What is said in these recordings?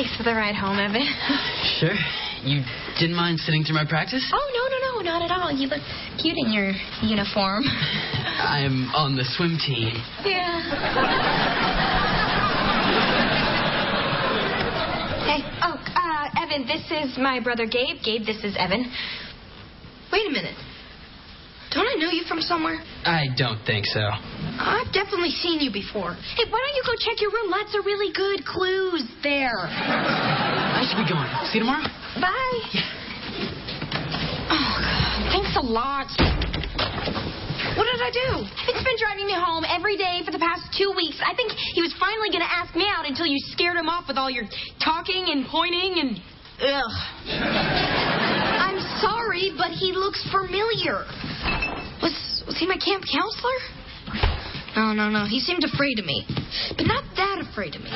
Thanks for the ride home, Evan. Sure. You didn't mind sitting through my practice? Oh, no, no, no, not at all. You look cute in your uniform. I'm on the swim team. Yeah. Hey, oh, uh, Evan, this is my brother Gabe. Gabe, this is Evan. Wait a minute. Don't I know you from somewhere? I don't think so. I've definitely seen you before. Hey, why don't you go check your room? Lots of really good clues there. I should be going. See you tomorrow? Bye. Oh, God. Thanks a lot. What did I do? It's been driving me home every day for the past two weeks. I think he was finally going to ask me out until you scared him off with all your talking and pointing and. Ugh. I'm sorry, but he looks familiar. Was was he my camp counselor? No, no, no. He seemed afraid of me, but not that afraid of me.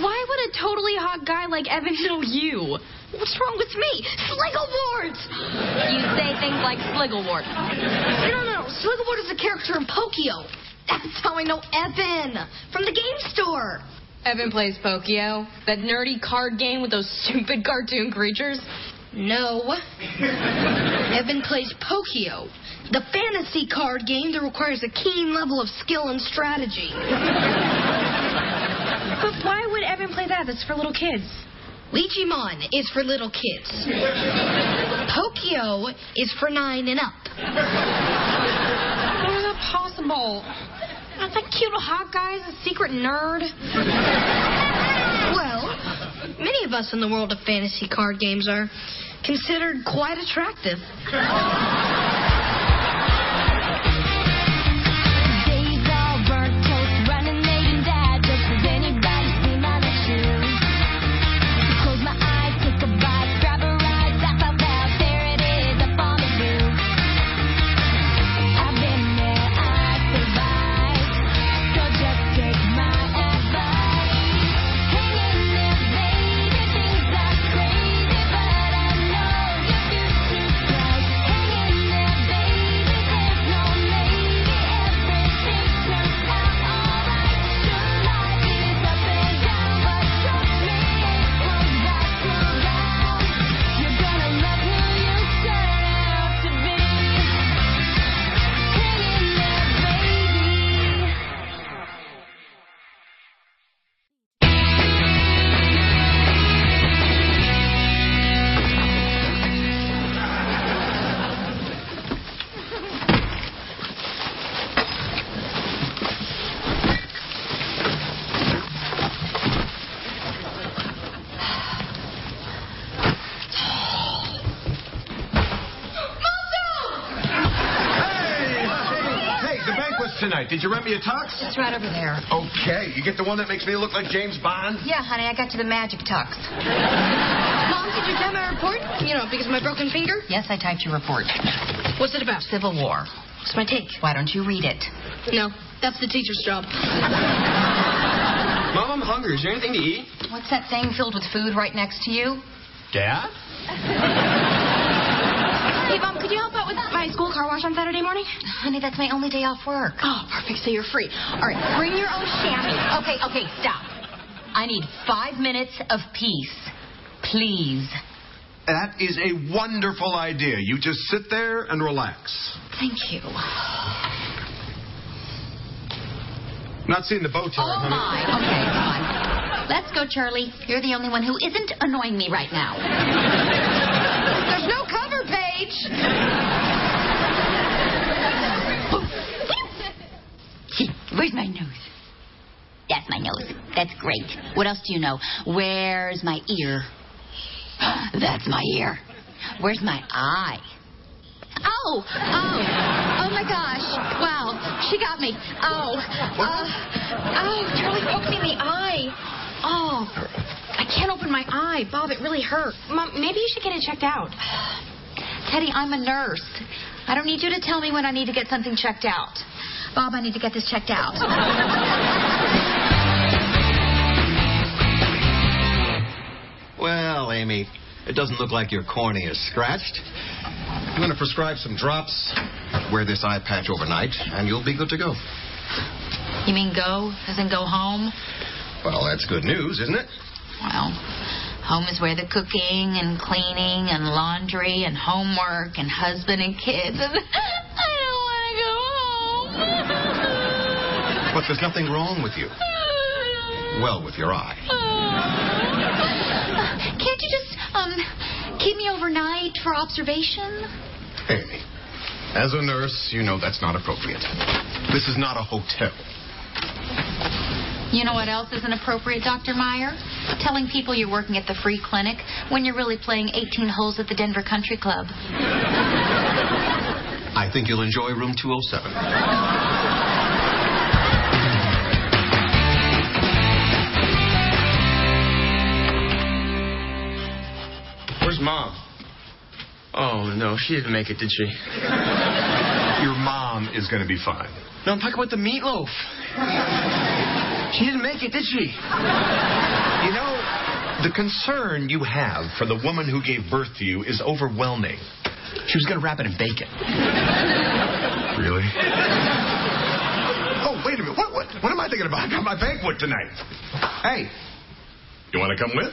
Why would a totally hot guy like Evan know you? What's wrong with me? Sligglewart! You say things like Sligglewart. No, no, no. Sligglewart is a character in Pokio. That's how I know Evan from the game store. Evan plays Pokio, that nerdy card game with those stupid cartoon creatures. No. Evan plays Pokio, the fantasy card game that requires a keen level of skill and strategy. But why would Evan play that? That's for little kids. Ouijimon is for little kids. Pokio is for nine and up. How is that possible? Are that cute little hot guy's a secret nerd? Well, many of us in the world of fantasy card games are considered quite attractive. Did you rent me a tux? It's right over there. Okay, you get the one that makes me look like James Bond? Yeah, honey, I got you the magic tux. Mom, did you type my report? You know, because of my broken finger? Yes, I typed your report. What's it about? Civil War. What's my take? Why don't you read it? No, that's the teacher's job. Mom, I'm hungry. Is there anything to eat? What's that thing filled with food right next to you? Dad? Hey, Mom, could you help out with my school car wash on Saturday morning? Honey, that's my only day off work. Oh, perfect. So you're free. All right, bring your own chamois. Okay, okay, stop. I need five minutes of peace. Please. That is a wonderful idea. You just sit there and relax. Thank you. Not seeing the bow tie, Oh, honey. my. Okay, come on. Let's go, Charlie. You're the only one who isn't annoying me right now. There's no cover page. Where's my nose? That's my nose. That's great. What else do you know? Where's my ear? That's my ear. Where's my eye? Oh, oh, oh my gosh. Wow, she got me. Oh, uh, oh, Charlie poked me in the eye. Oh, I can't open my eye. Bob, it really hurt. Mom, maybe you should get it checked out. Teddy, I'm a nurse. I don't need you to tell me when I need to get something checked out. Bob, I need to get this checked out. Well, Amy, it doesn't look like your cornea is scratched. I'm going to prescribe some drops. Wear this eye patch overnight, and you'll be good to go. You mean go, as in go home? Well, that's good news, isn't it? Well, home is where the cooking and cleaning and laundry and homework and husband and kids. And I don't want to go home. But there's nothing wrong with you. Well, with your eye. Can't you just um keep me overnight for observation? Amy, as a nurse, you know that's not appropriate. This is not a hotel. You know what else isn't appropriate, Dr. Meyer? Telling people you're working at the free clinic when you're really playing 18 holes at the Denver Country Club. I think you'll enjoy room 207. Where's mom? Oh no, she didn't make it, did she? Your mom is going to be fine. No, I'm talking about the meatloaf. She didn't make it, did she? You know, the concern you have for the woman who gave birth to you is overwhelming. She was gonna wrap it in bacon. Really? Oh, wait a minute. What, what, what am I thinking about? I got my banquet tonight. Hey, you want to come with?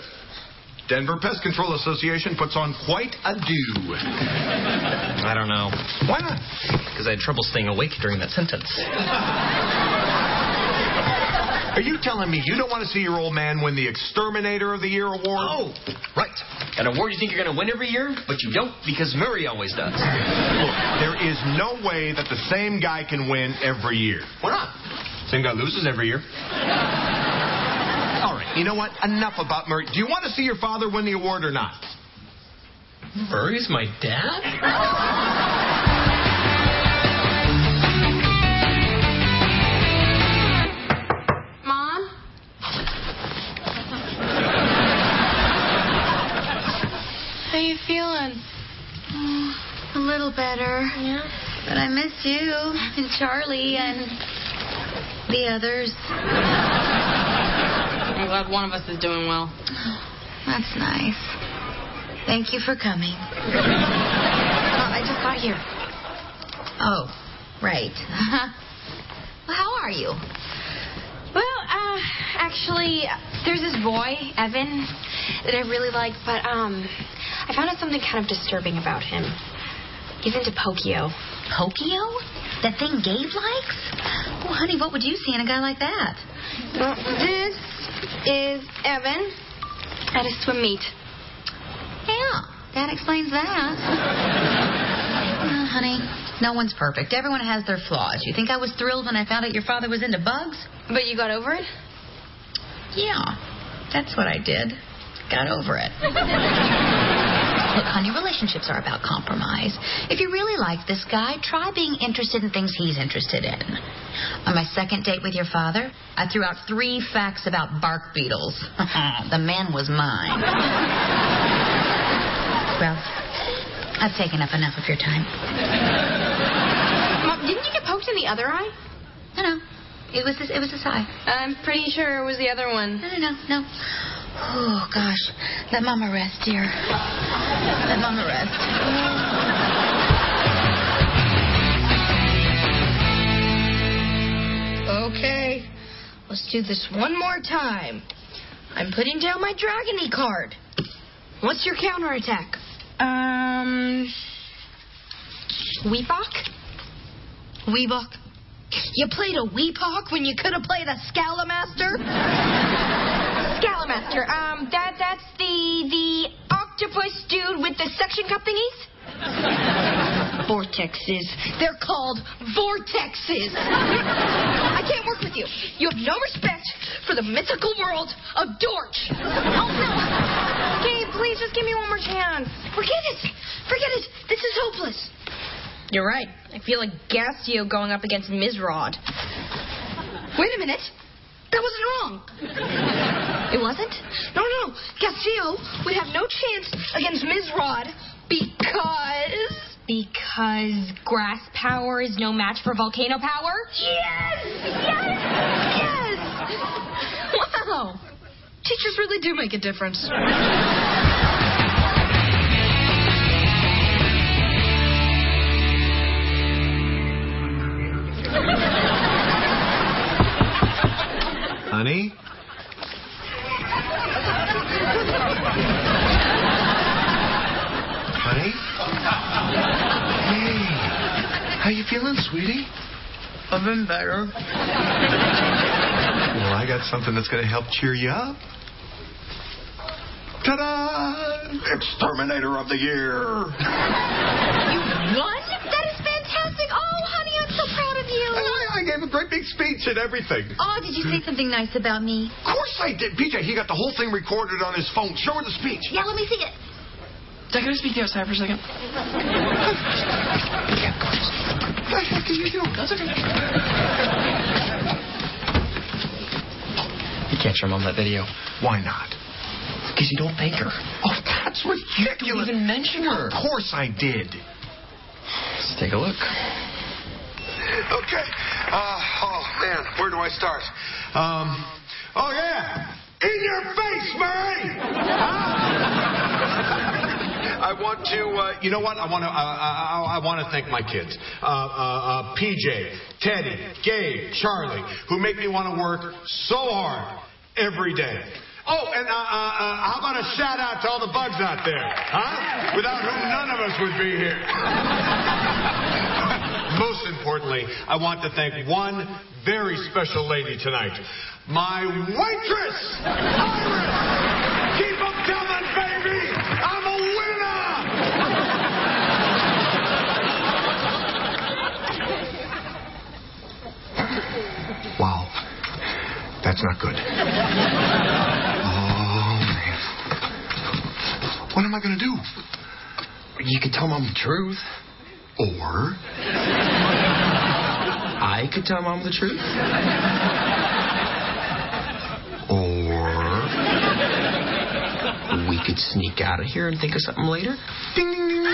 Denver Pest Control Association puts on quite a do. I don't know. Why not? Because I had trouble staying awake during that sentence. Are you telling me you don't want to see your old man win the Exterminator of the Year award? Oh, right. An award you think you're gonna win every year, but you don't because Murray always does. Look, there is no way that the same guy can win every year. Why not? Same guy loses every year. All right, you know what? Enough about Murray. Do you want to see your father win the award or not? Murray's my dad? you feeling? A little better. Yeah. But I miss you and Charlie and the others. I'm glad one of us is doing well. That's nice. Thank you for coming. Uh, I just got here. Oh, right. well, how are you? Actually, there's this boy, Evan, that I really like, but, um, I found out something kind of disturbing about him. He's into Pokio. Pokio? That thing Gabe likes? Oh, honey, what would you see in a guy like that? Well, this is Evan at a swim meet. Yeah, that explains that. Well, honey, no one's perfect. Everyone has their flaws. You think I was thrilled when I found out your father was into bugs? But you got over it? Yeah, that's what I did. Got over it. Look, honey, relationships are about compromise. If you really like this guy, try being interested in things he's interested in. On my second date with your father, I threw out three facts about bark beetles. the man was mine. well, I've taken up enough of your time. Mom, didn't you get poked in the other eye? No, no. It was this, it was this eye. I'm pretty sure it was the other one. No, no, no, no. Oh, gosh. Let Mama rest, dear. Let Mama rest. Okay, let's do this one more time. I'm putting down my Dragony card. What's your counterattack? Um. Weepok? Weebok. You played a Weepok when you could have played a Scalamaster? Scalamaster. Um, that that's the the octopus dude with the suction cup thingies. Vortexes. They're called vortexes. I can't work with you. You have no respect for the mythical world of Dorch. Oh no! Okay, please just give me one more chance. Forget it. Forget it. This is hopeless. You're right. I feel like Gastio going up against Mizrod. Wait a minute. That wasn't wrong. It wasn't? No, no. Castillo would have no chance against Mizrod because. Because grass power is no match for volcano power? Yes! Yes! Yes! Wow. Teachers really do make a difference. honey. honey? Hey, how you feeling, sweetie? I've been better. Well, I got something that's going to help cheer you up. Ta-da! Exterminator of the year. You speech and everything. Oh, did you say something nice about me? Of course I did. PJ, he got the whole thing recorded on his phone. Show her the speech. Yeah, let me see it. Dad, can I speak to you outside for a second? What the heck are you doing? That's okay. You can't show mom that video. Why not? Because you don't thank her. Oh, that's ridiculous. You didn't even mention her. Of course I did. Let's take a look. Okay. Uh, man, where do I start? Um, oh, yeah. In your face, Murray! I want to, uh, you know what? I want to, uh, I, I, I want to thank my kids. Uh, uh, uh, PJ, Teddy, Gabe, Charlie, who make me want to work so hard every day. Oh, and uh, uh, uh, how about a shout out to all the bugs out there, huh? Without whom none of us would be here. Most importantly, I want to thank one very special lady tonight. My waitress, Iris! Keep 'em coming, baby! I'm a winner! Wow. That's not good. Oh, man. What am I going to do? You could tell mom the truth. Or I could tell mom the truth. Or We could sneak out of here and think of something later. ding ding ding. ding.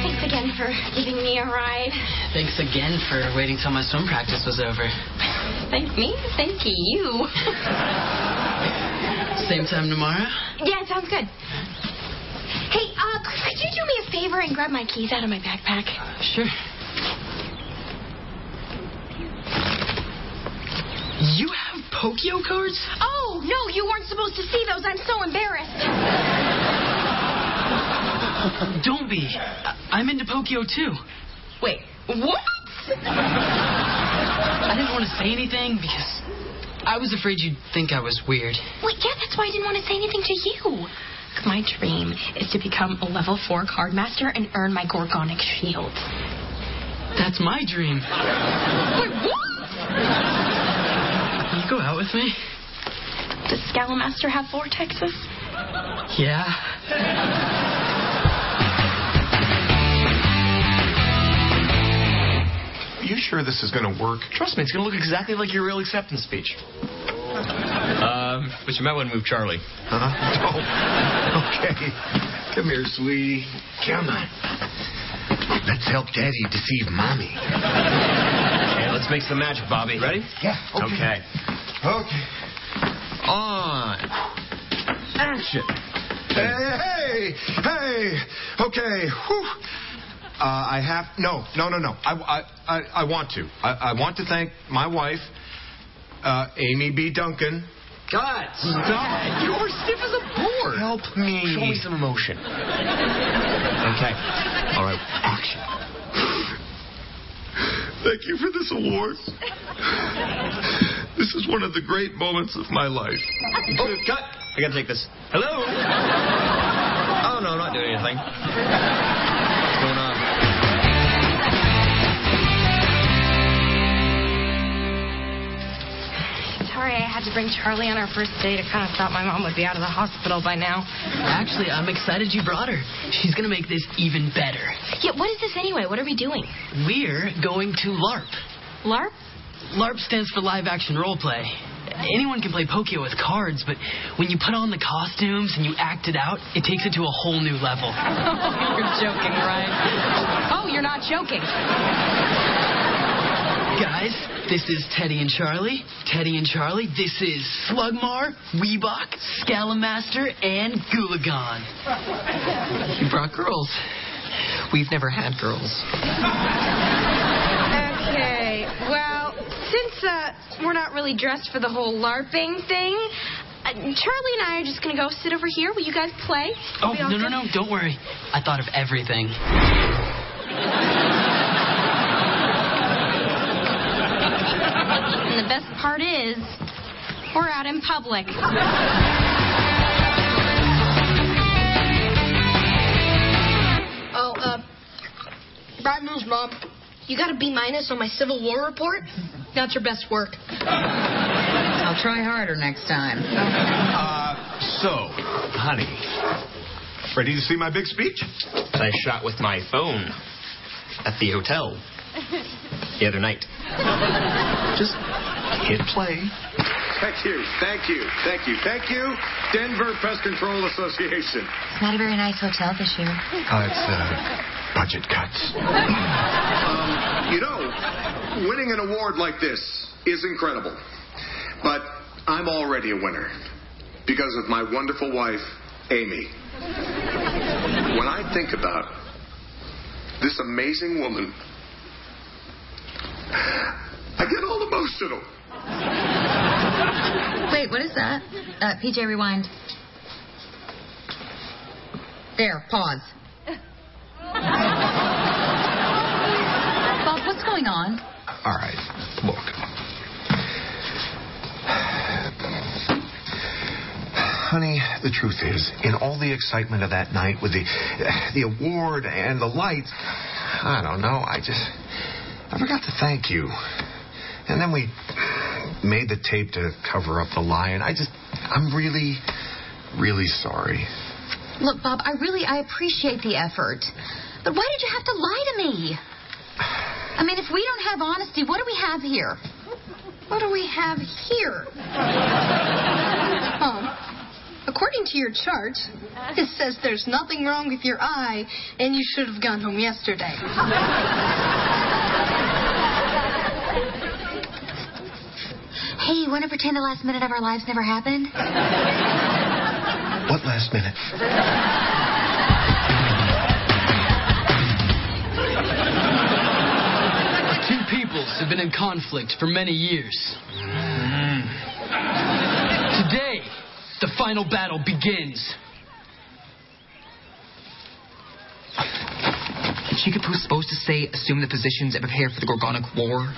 Thanks again for giving me a ride. Thanks again for waiting till my swim practice was over. Thank me? Thank you. Same time tomorrow? yeah, sounds good. Hey, uh, could you do me a favor and grab my keys out of my backpack? Sure. You have Pokio cards? Oh, no, you weren't supposed to see those. I'm so embarrassed. Don't be. I'm into Pokio too. Wait, what? I didn't want to say anything because I was afraid you'd think I was weird. Wait, yeah, that's why I didn't want to say anything to you. My dream is to become a level 4 card master and earn my Gorgonic shield. That's my dream. Wait, what? You go out with me? Does Scalamaster have vortexes? Yeah. You sure this is going to work? Trust me, it's gonna look exactly like your real acceptance speech. Um, but you might want to move Charlie. Huh? Oh, okay. Come here, sweetie. Come on. Let's help Daddy deceive Mommy. Okay, let's make some magic, Bobby. Ready? Yeah. Okay. Okay. On. Action. Hey, hey, hey. Okay. Whew. Uh, I have no, no, no, no. I, I, I, I want to. I, I want to thank my wife, uh, Amy B. Duncan. God, stop. You're stiff as a board. Help me. Show me some emotion. Okay. All right. Action. Thank you for this award. This is one of the great moments of my life. Oh, cut. I gotta take this. Hello? Oh, no, I'm not doing anything. Sorry, I had to bring Charlie on our first date. I kind of thought my mom would be out of the hospital by now. Actually, I'm excited you brought her. She's gonna make this even better. Yeah, what is this anyway? What are we doing? We're going to LARP. LARP? LARP stands for live action role play. Anyone can play Pokio with cards, but when you put on the costumes and you act it out, it takes it to a whole new level. Oh, you're joking, right? Oh, you're not joking. Guys, this is Teddy and Charlie. Teddy and Charlie, this is Slugmar, Weebok, Scalamaster, and Gulagon. You brought girls. We've never had girls. Okay, well, since uh, we're not really dressed for the whole LARPing thing, uh, Charlie and I are just gonna go sit over here. Will you guys play? Oh, no, no, no, don't worry. I thought of everything. And the best part is, we're out in public. Oh, uh, bad news, Mom. You got a B minus on my Civil War report. That's your best work. I'll try harder next time. Uh, so, honey, ready to see my big speech? I shot with my phone at the hotel the other night. Just hit play. Thank you, thank you, thank you, thank you, Denver Pest Control Association. It's not a very nice hotel this year. Uh, it's uh, budget cuts. um, you know, winning an award like this is incredible. But I'm already a winner because of my wonderful wife, Amy. When I think about this amazing woman, I get all emotional. Wait, what is that? Uh, PJ, rewind. There, pause. Bob, what's going on? All right, look. Honey, the truth is, in all the excitement of that night with the the award and the lights, I don't know, I just I forgot to thank you. And then we made the tape to cover up the lie, and I just I'm really really sorry. Look, Bob, I really I appreciate the effort. But why did you have to lie to me? I mean, if we don't have honesty, what do we have here? What do we have here? Oh, according to your chart, it says there's nothing wrong with your eye, and you should have gone home yesterday. Hey, you want to pretend the last minute of our lives never happened? What last minute? Two peoples have been in conflict for many years. Today, the final battle begins. Chikapoo's supposed to say, assume the positions and prepare for the Gorgonic War.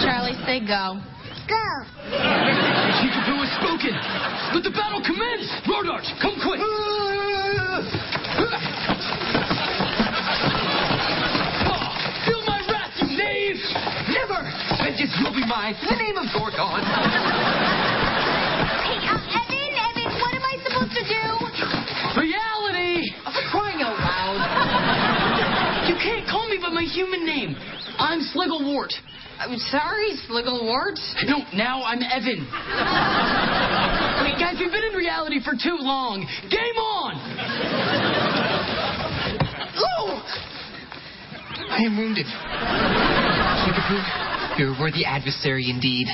Charlie, say go. Chikapoo has spoken. Let the battle commence. Rodart, come quick. Feel my wrath, you knave! Never! Vengeance will be mine in the name of Gorgon. Hey, uh, Evan, Evan, what am I supposed to do? Reality! Crying out loud. You can't call me by my human name. I'm Sligglewart. I'm sorry, Sligglewart. No, now I'm Evan. Wait, guys, we've been in reality for too long. Game on! Oh! I am wounded. Chikapoo, you're a worthy adversary indeed.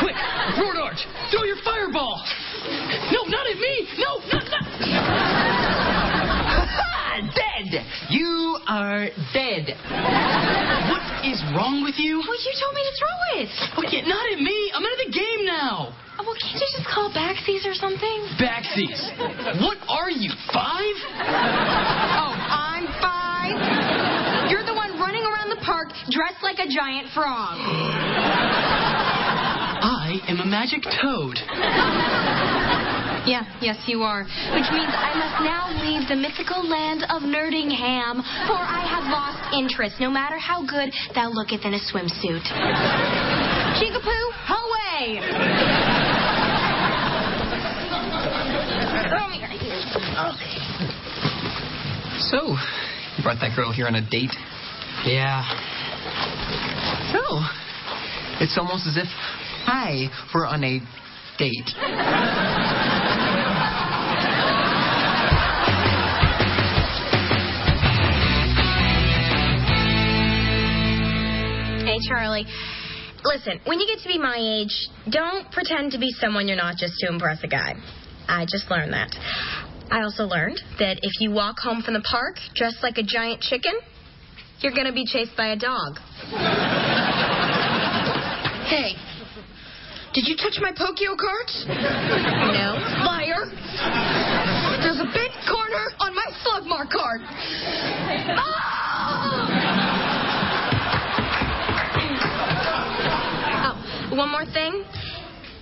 Quick, Rodart, throw your fireball! No, not at me! No, not, not... dead! You are dead. What is wrong with you? Well, you told me to throw it. Okay, not at me. I'm out of the game now. Oh, well, can't you just call backsies or something? Backsies. What are you, five? Oh, I'm five. You're the one running around the park dressed like a giant frog. I am a magic toad. Yeah, yes, you are. Which means I must now leave the mythical land of Nerdingham, for I have lost interest, no matter how good thou looketh in a swimsuit. Chikapoo, away! So, you brought that girl here on a date? Yeah. So, it's almost as if I were on a date. Charlie. Listen, when you get to be my age, don't pretend to be someone you're not just to impress a guy. I just learned that. I also learned that if you walk home from the park dressed like a giant chicken, you're going to be chased by a dog. Hey, did you touch my Pokio cards? No. Liar! There's a big corner on my Slugmar card. Oh, one more thing.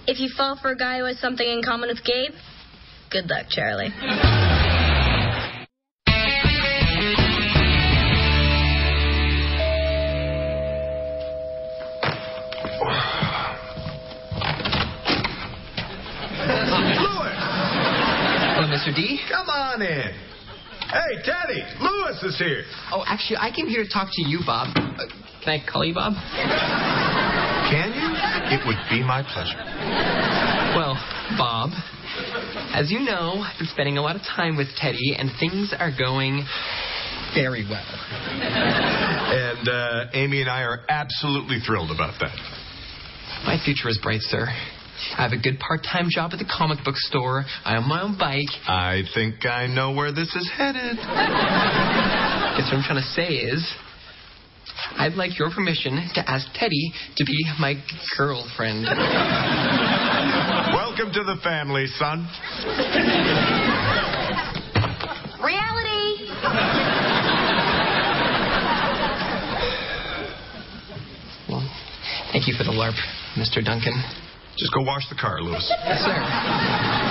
If you fall for a guy who has something in common with Gabe, good luck, Charlie. Lewis! Hello, Mr. D. Come on in. Hey, Teddy, Lewis is here. Oh, actually, I came here to talk to you, Bob. Uh, can I call you Bob? Can you? It would be my pleasure. Well, Bob, as you know, I've been spending a lot of time with Teddy, and things are going very well. And uh, Amy and I are absolutely thrilled about that. My future is bright, sir. I have a good part-time job at the comic book store. I own my own bike. I think I know where this is headed. Guess what I'm trying to say is, I'd like your permission to ask Teddy to be my girlfriend. Welcome to the family, son. Reality! Well, thank you for the LARP, Mr. Duncan. Just go wash the car, Lewis. Yes, sir.